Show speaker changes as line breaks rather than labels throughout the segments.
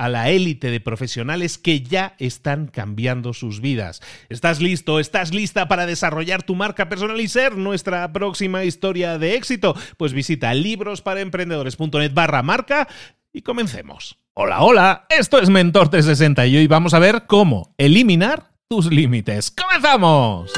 a la élite de profesionales que ya están cambiando sus vidas. ¿Estás listo? ¿Estás lista para desarrollar tu marca personal y ser nuestra próxima historia de éxito? Pues visita librosparaemprendedores.net barra marca y comencemos. Hola, hola, esto es Mentor 360 y hoy vamos a ver cómo eliminar tus límites. ¡Comenzamos!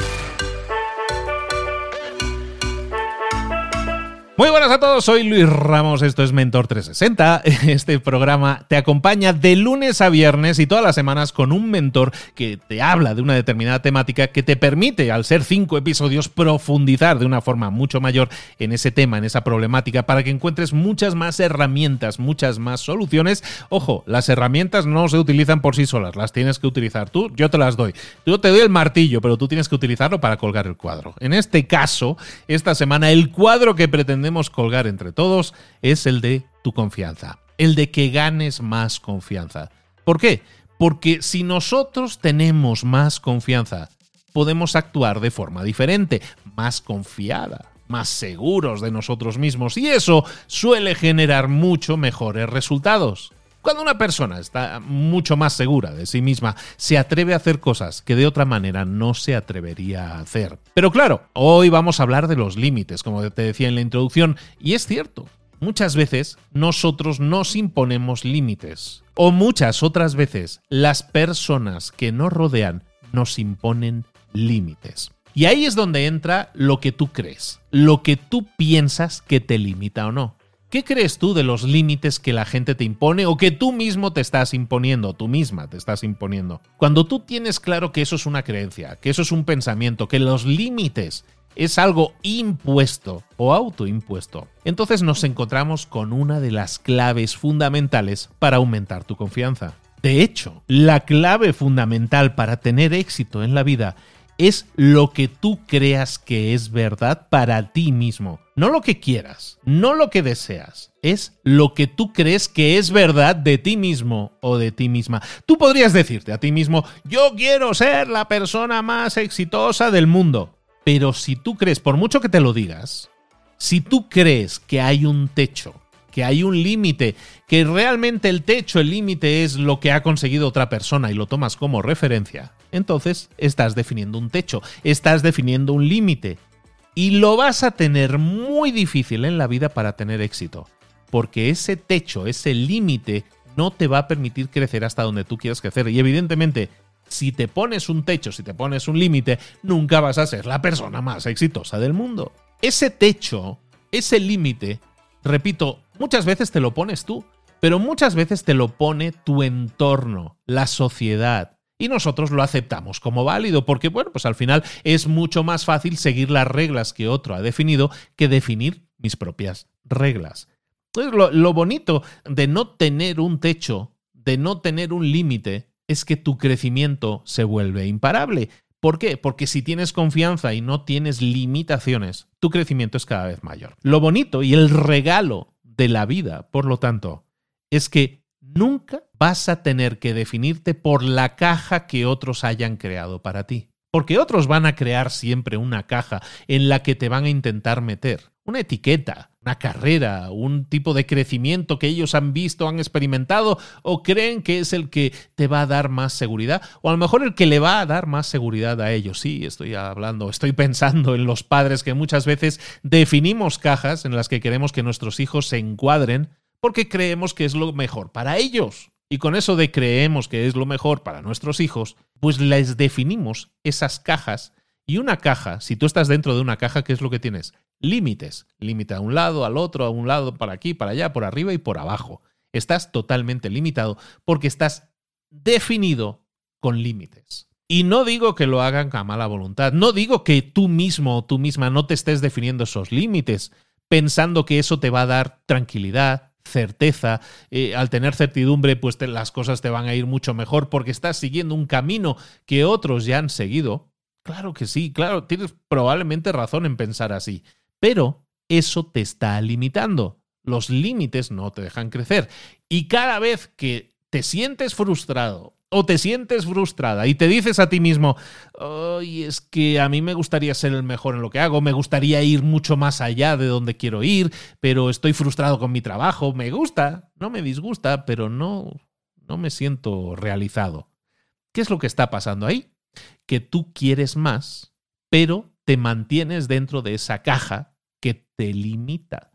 Muy buenas a todos, soy Luis Ramos, esto es Mentor 360. Este programa te acompaña de lunes a viernes y todas las semanas con un mentor que te habla de una determinada temática que te permite, al ser cinco episodios, profundizar de una forma mucho mayor en ese tema, en esa problemática, para que encuentres muchas más herramientas, muchas más soluciones. Ojo, las herramientas no se utilizan por sí solas, las tienes que utilizar tú, yo te las doy. Yo te doy el martillo, pero tú tienes que utilizarlo para colgar el cuadro. En este caso, esta semana, el cuadro que pretendemos colgar entre todos es el de tu confianza, el de que ganes más confianza. ¿Por qué? Porque si nosotros tenemos más confianza, podemos actuar de forma diferente, más confiada, más seguros de nosotros mismos y eso suele generar mucho mejores resultados. Cuando una persona está mucho más segura de sí misma, se atreve a hacer cosas que de otra manera no se atrevería a hacer. Pero claro, hoy vamos a hablar de los límites, como te decía en la introducción, y es cierto, muchas veces nosotros nos imponemos límites. O muchas otras veces las personas que nos rodean nos imponen límites. Y ahí es donde entra lo que tú crees, lo que tú piensas que te limita o no. ¿Qué crees tú de los límites que la gente te impone o que tú mismo te estás imponiendo, tú misma te estás imponiendo? Cuando tú tienes claro que eso es una creencia, que eso es un pensamiento, que los límites es algo impuesto o autoimpuesto, entonces nos encontramos con una de las claves fundamentales para aumentar tu confianza. De hecho, la clave fundamental para tener éxito en la vida es lo que tú creas que es verdad para ti mismo. No lo que quieras, no lo que deseas, es lo que tú crees que es verdad de ti mismo o de ti misma. Tú podrías decirte a ti mismo, yo quiero ser la persona más exitosa del mundo. Pero si tú crees, por mucho que te lo digas, si tú crees que hay un techo que hay un límite, que realmente el techo, el límite es lo que ha conseguido otra persona y lo tomas como referencia, entonces estás definiendo un techo, estás definiendo un límite. Y lo vas a tener muy difícil en la vida para tener éxito, porque ese techo, ese límite, no te va a permitir crecer hasta donde tú quieras crecer. Y evidentemente, si te pones un techo, si te pones un límite, nunca vas a ser la persona más exitosa del mundo. Ese techo, ese límite, repito, Muchas veces te lo pones tú, pero muchas veces te lo pone tu entorno, la sociedad. Y nosotros lo aceptamos como válido porque, bueno, pues al final es mucho más fácil seguir las reglas que otro ha definido que definir mis propias reglas. Entonces, lo, lo bonito de no tener un techo, de no tener un límite, es que tu crecimiento se vuelve imparable. ¿Por qué? Porque si tienes confianza y no tienes limitaciones, tu crecimiento es cada vez mayor. Lo bonito y el regalo de la vida, por lo tanto, es que nunca vas a tener que definirte por la caja que otros hayan creado para ti. Porque otros van a crear siempre una caja en la que te van a intentar meter una etiqueta, una carrera, un tipo de crecimiento que ellos han visto, han experimentado o creen que es el que te va a dar más seguridad o a lo mejor el que le va a dar más seguridad a ellos. Sí, estoy hablando, estoy pensando en los padres que muchas veces definimos cajas en las que queremos que nuestros hijos se encuadren porque creemos que es lo mejor para ellos. Y con eso de creemos que es lo mejor para nuestros hijos, pues les definimos esas cajas. Y una caja, si tú estás dentro de una caja, ¿qué es lo que tienes? Límites. Límite a un lado, al otro, a un lado, para aquí, para allá, por arriba y por abajo. Estás totalmente limitado porque estás definido con límites. Y no digo que lo hagan a mala voluntad, no digo que tú mismo o tú misma no te estés definiendo esos límites pensando que eso te va a dar tranquilidad, certeza, eh, al tener certidumbre, pues las cosas te van a ir mucho mejor porque estás siguiendo un camino que otros ya han seguido. Claro que sí, claro, tienes probablemente razón en pensar así, pero eso te está limitando. Los límites no te dejan crecer. Y cada vez que te sientes frustrado o te sientes frustrada y te dices a ti mismo, Ay, es que a mí me gustaría ser el mejor en lo que hago, me gustaría ir mucho más allá de donde quiero ir, pero estoy frustrado con mi trabajo, me gusta, no me disgusta, pero no, no me siento realizado. ¿Qué es lo que está pasando ahí? Que tú quieres más, pero te mantienes dentro de esa caja que te limita.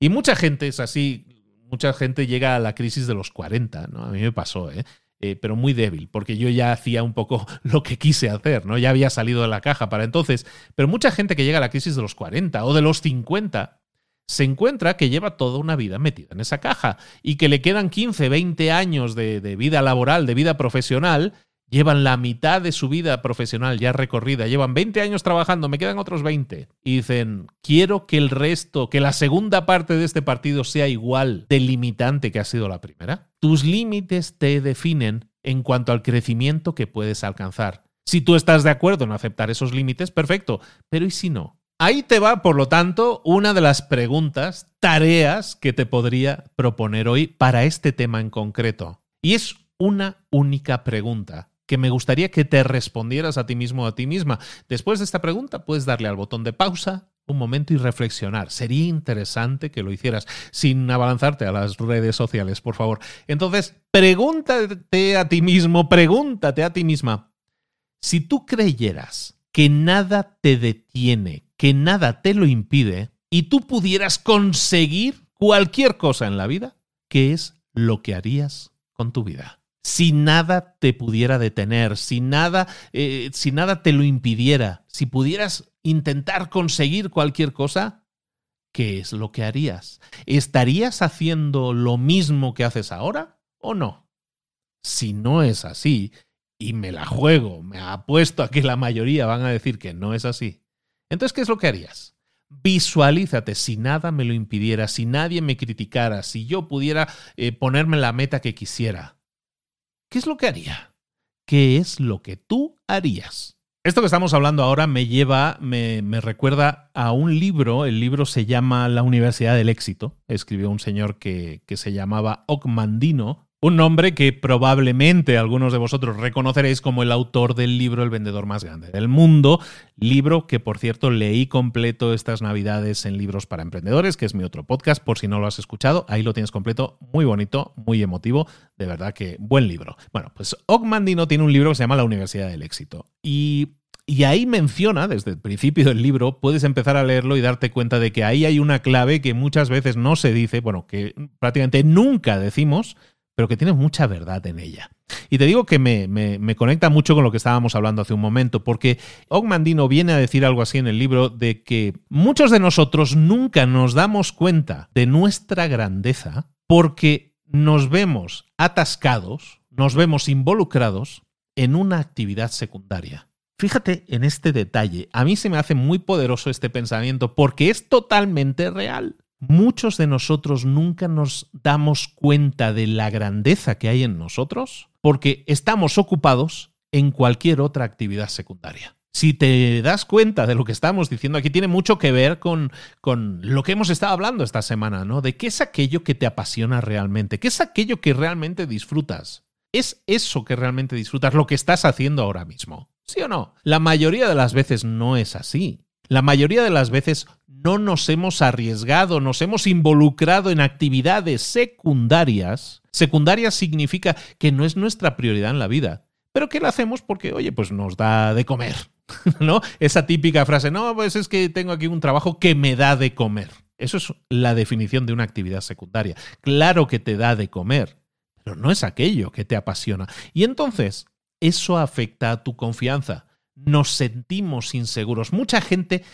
Y mucha gente es así, mucha gente llega a la crisis de los 40, ¿no? A mí me pasó, ¿eh? Eh, pero muy débil, porque yo ya hacía un poco lo que quise hacer, ¿no? Ya había salido de la caja para entonces. Pero mucha gente que llega a la crisis de los 40 o de los 50 se encuentra que lleva toda una vida metida en esa caja y que le quedan 15, 20 años de, de vida laboral, de vida profesional, llevan la mitad de su vida profesional ya recorrida, llevan 20 años trabajando, me quedan otros 20. Y dicen, quiero que el resto, que la segunda parte de este partido sea igual de limitante que ha sido la primera. Tus límites te definen en cuanto al crecimiento que puedes alcanzar. Si tú estás de acuerdo en aceptar esos límites, perfecto. Pero ¿y si no? Ahí te va, por lo tanto, una de las preguntas, tareas que te podría proponer hoy para este tema en concreto. Y es una única pregunta que me gustaría que te respondieras a ti mismo o a ti misma. Después de esta pregunta, puedes darle al botón de pausa un momento y reflexionar. Sería interesante que lo hicieras sin abalanzarte a las redes sociales, por favor. Entonces, pregúntate a ti mismo, pregúntate a ti misma, si tú creyeras que nada te detiene, que nada te lo impide, y tú pudieras conseguir cualquier cosa en la vida, ¿qué es lo que harías con tu vida? Si nada te pudiera detener, si nada, eh, si nada te lo impidiera, si pudieras intentar conseguir cualquier cosa, ¿qué es lo que harías? ¿Estarías haciendo lo mismo que haces ahora o no? Si no es así, y me la juego, me apuesto a que la mayoría van a decir que no es así, entonces, ¿qué es lo que harías? Visualízate, si nada me lo impidiera, si nadie me criticara, si yo pudiera eh, ponerme la meta que quisiera, ¿qué es lo que haría? ¿Qué es lo que tú harías? Esto que estamos hablando ahora me lleva, me, recuerda a un libro, el libro se llama La Universidad del Éxito, escribió un señor que, que se llamaba Ocmandino, un nombre que probablemente algunos de vosotros reconoceréis como el autor del libro El vendedor más grande del mundo, libro que por cierto leí completo estas navidades en Libros para Emprendedores, que es mi otro podcast, por si no lo has escuchado, ahí lo tienes completo, muy bonito, muy emotivo, de verdad que buen libro. Bueno, pues Ogmandino tiene un libro que se llama La Universidad del Éxito y y ahí menciona, desde el principio del libro, puedes empezar a leerlo y darte cuenta de que ahí hay una clave que muchas veces no se dice, bueno, que prácticamente nunca decimos, pero que tiene mucha verdad en ella. Y te digo que me, me, conecta mucho con lo que estábamos hablando hace un momento, porque Ogmandino viene a decir algo así en el libro de que muchos de nosotros nunca nos damos cuenta de nuestra grandeza porque nos vemos atascados, nos vemos involucrados en una actividad secundaria. Fíjate en este detalle, a mí se me hace muy poderoso este pensamiento porque es totalmente real muchos de nosotros nunca nos damos cuenta de la grandeza que hay en nosotros porque estamos ocupados en cualquier otra actividad secundaria. Si te das cuenta de lo que estamos diciendo aquí, tiene mucho que ver con, con, lo que hemos estado hablando esta semana, ¿no? De qué es aquello que te apasiona realmente, qué es aquello que realmente disfrutas. ¿Es eso que realmente disfrutas lo que estás haciendo ahora mismo? ¿Sí o no? La mayoría de las veces no es así. La mayoría de las veces no nos hemos arriesgado, nos hemos involucrado en actividades secundarias. Secundarias significa que no es nuestra prioridad en la vida, pero que la hacemos porque, oye, pues nos da de comer, ¿no? Esa típica frase, no, pues es que tengo aquí un trabajo que me da de comer. Eso es la definición de una actividad secundaria. Claro que te da de comer, pero no es aquello que te apasiona. Y entonces, eso afecta a tu confianza. Nos sentimos inseguros. Mucha gente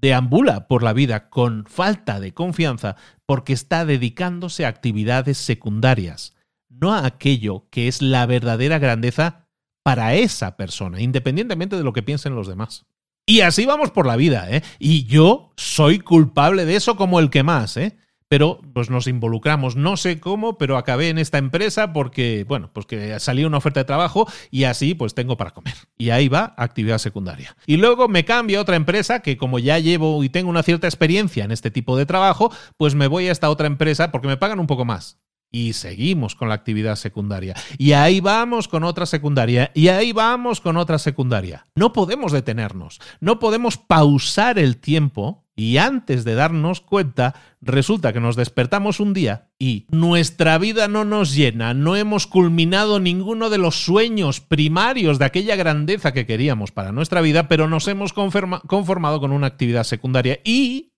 deambula por la vida con falta de confianza porque está dedicándose a actividades secundarias, no a aquello que es la verdadera grandeza para esa persona, independientemente de lo que piensen los demás. Y así vamos por la vida, ¿eh? Y yo soy culpable de eso como el que más, ¿eh? Pero pues nos involucramos, no sé cómo, pero acabé en esta empresa porque, bueno, pues que salió una oferta de trabajo y así pues tengo para comer. Y ahí va actividad secundaria. Y luego me cambio a otra empresa que como ya llevo y tengo una cierta experiencia en este tipo de trabajo, pues me voy a esta otra empresa porque me pagan un poco más. Y seguimos con la actividad secundaria. Y ahí vamos con otra secundaria. Y ahí vamos con otra secundaria. No podemos detenernos. No podemos pausar el tiempo y antes de darnos cuenta, resulta que nos despertamos un día y nuestra vida no nos llena, no hemos culminado ninguno de los sueños primarios de aquella grandeza que queríamos para nuestra vida, pero nos hemos conformado con una actividad secundaria. ¿Y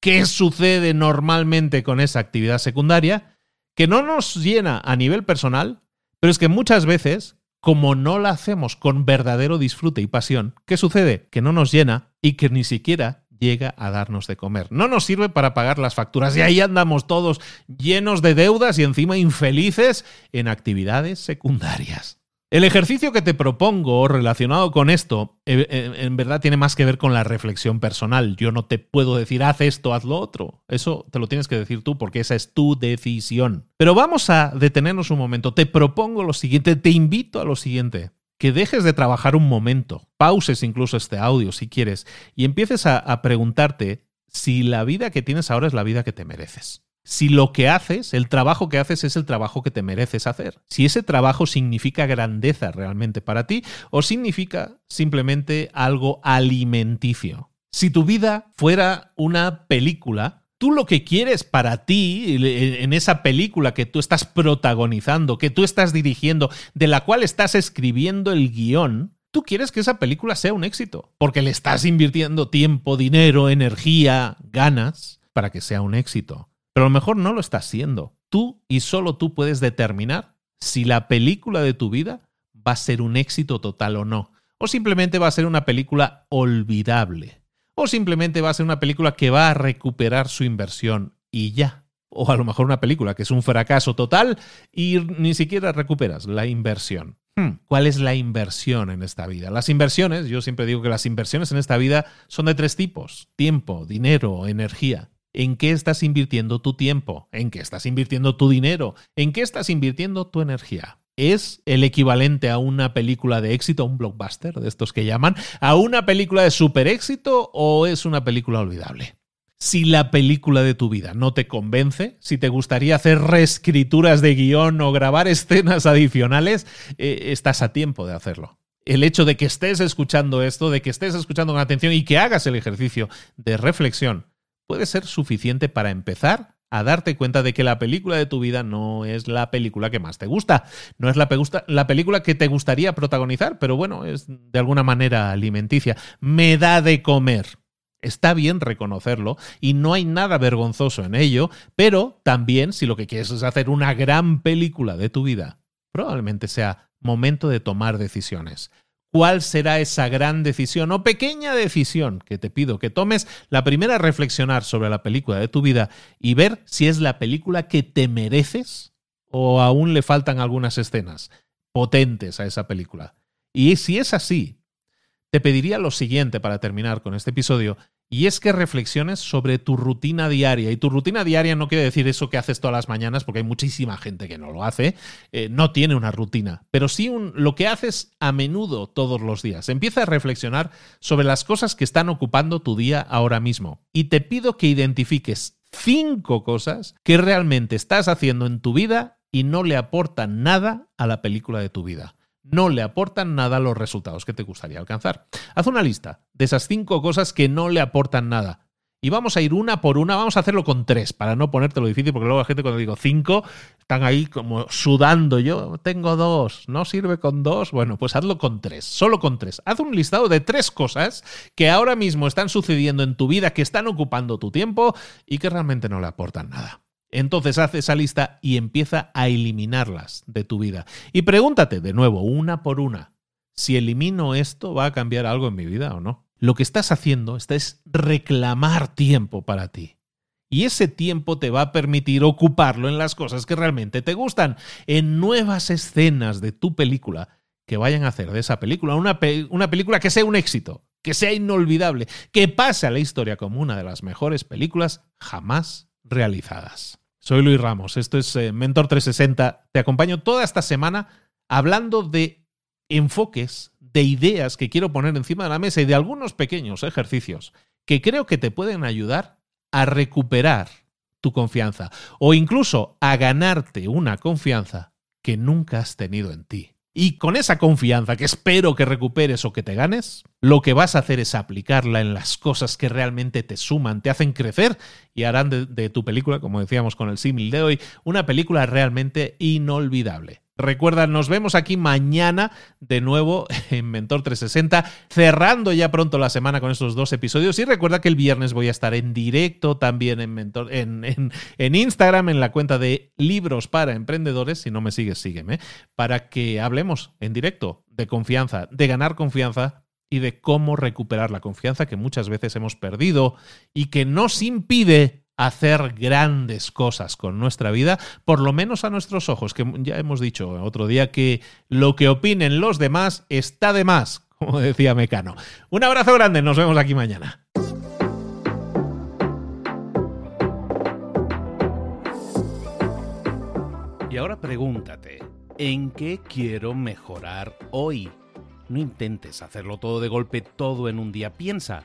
qué sucede normalmente con esa actividad secundaria? Que no nos llena a nivel personal, pero es que muchas veces, como no la hacemos con verdadero disfrute y pasión, ¿qué sucede? Que no nos llena y que ni siquiera llega a darnos de comer. No nos sirve para pagar las facturas y ahí andamos todos llenos de deudas y encima infelices en actividades secundarias. El ejercicio que te propongo relacionado con esto, eh, eh, en verdad tiene más que ver con la reflexión personal. Yo no te puedo decir, haz esto, haz lo otro. Eso te lo tienes que decir tú porque esa es tu decisión. Pero vamos a detenernos un momento. Te propongo lo siguiente, te invito a lo siguiente que dejes de trabajar un momento, pauses incluso este audio si quieres y empieces a, preguntarte si la vida que tienes ahora es la vida que te mereces. Si lo que haces, el trabajo que haces es el trabajo que te mereces hacer. Si ese trabajo significa grandeza realmente para ti o significa simplemente algo alimenticio. Si tu vida fuera una película, tú lo que quieres para ti, en esa película que tú estás protagonizando, que tú estás dirigiendo, de la cual estás escribiendo el guion, tú quieres que esa película sea un éxito, porque le estás invirtiendo tiempo, dinero, energía, ganas para que sea un éxito. Pero a lo mejor no lo estás siendo. Tú y solo tú puedes determinar si la película de tu vida va a ser un éxito total o no, o simplemente va a ser una película olvidable o simplemente va a ser una película que va a recuperar su inversión y ya. O a lo mejor una película que es un fracaso total y ni siquiera recuperas la inversión. Hmm, ¿Cuál es la inversión en esta vida? Las inversiones, yo siempre digo que las inversiones en esta vida son de tres tipos. Tiempo, dinero, energía. ¿En qué estás invirtiendo tu tiempo? ¿En qué estás invirtiendo tu dinero? ¿En qué estás invirtiendo tu energía? ¿Es el equivalente a una película de éxito, un blockbuster de estos que llaman, a una película de super éxito o es una película olvidable? Si la película de tu vida no te convence, si te gustaría hacer reescrituras de guion o grabar escenas adicionales, eh, estás a tiempo de hacerlo. El hecho de que estés escuchando esto, de que estés escuchando con atención y que hagas el ejercicio de reflexión, puede ser suficiente para empezar a darte cuenta de que la película de tu vida no es la película que más te gusta, no es la, la, película que te gustaría protagonizar, pero bueno, es de alguna manera alimenticia. Me da de comer. Está bien reconocerlo y no hay nada vergonzoso en ello, pero también si lo que quieres es hacer una gran película de tu vida, probablemente sea momento de tomar decisiones cuál será esa gran decisión o pequeña decisión que te pido que tomes. La primera, reflexionar sobre la película de tu vida y ver si es la película que te mereces o aún le faltan algunas escenas potentes a esa película. Y si es así, te pediría lo siguiente para terminar con este episodio, Y es que reflexiones sobre tu rutina diaria. Y tu rutina diaria no quiere decir eso que haces todas las mañanas, porque hay muchísima gente que no lo hace, eh, no tiene una rutina, pero sí lo que haces a menudo todos los días. Empieza a reflexionar sobre las cosas que están ocupando tu día ahora mismo. Y te pido que identifiques cinco cosas que realmente estás haciendo en tu vida y no le aportan nada a la película de tu vida no le aportan nada los resultados que te gustaría alcanzar. Haz una lista de esas cinco cosas que no le aportan nada. Y vamos a ir una por una, vamos a hacerlo con tres, para no ponértelo difícil, porque luego la gente cuando digo cinco, están ahí como sudando. Yo tengo dos, ¿no sirve con dos? Bueno, pues hazlo con tres, solo con tres. Haz un listado de tres cosas que ahora mismo están sucediendo en tu vida, que están ocupando tu tiempo y que realmente no le aportan nada. Entonces haz esa lista y empieza a eliminarlas de tu vida. Y pregúntate de nuevo, una por una, si elimino esto, ¿va a cambiar algo en mi vida o no? Lo que estás haciendo es reclamar tiempo para ti. Y ese tiempo te va a permitir ocuparlo en las cosas que realmente te gustan, en nuevas escenas de tu película que vayan a hacer de esa película una, una película que sea un éxito, que sea inolvidable, que pase a la historia como una de las mejores películas jamás realizadas. Soy Luis Ramos, esto es eh, Mentor 360. Te acompaño toda esta semana hablando de enfoques, de ideas que quiero poner encima de la mesa y de algunos pequeños ejercicios que creo que te pueden ayudar a recuperar tu confianza o incluso a ganarte una confianza que nunca has tenido en ti. Y con esa confianza que espero que recuperes o que te ganes, lo que vas a hacer es aplicarla en las cosas que realmente te suman, te hacen crecer y harán de, tu película, como decíamos con el símil de hoy, una película realmente inolvidable. Recuerda, nos vemos aquí mañana de nuevo en Mentor 360, cerrando ya pronto la semana con estos dos episodios. Y recuerda que el viernes voy a estar en directo también en, Mentor, en, en, Instagram, en la cuenta de Libros para Emprendedores. Si no me sigues, sígueme, para que hablemos en directo de confianza, de ganar confianza y de cómo recuperar la confianza que muchas veces hemos perdido y que nos impide hacer grandes cosas con nuestra vida, por lo menos a nuestros ojos, que ya hemos dicho otro día que lo que opinen los demás está de más, como decía Mecano. Un abrazo grande, nos vemos aquí mañana.
Y ahora pregúntate, ¿en qué quiero mejorar hoy? No intentes hacerlo todo de golpe, todo en un día. Piensa,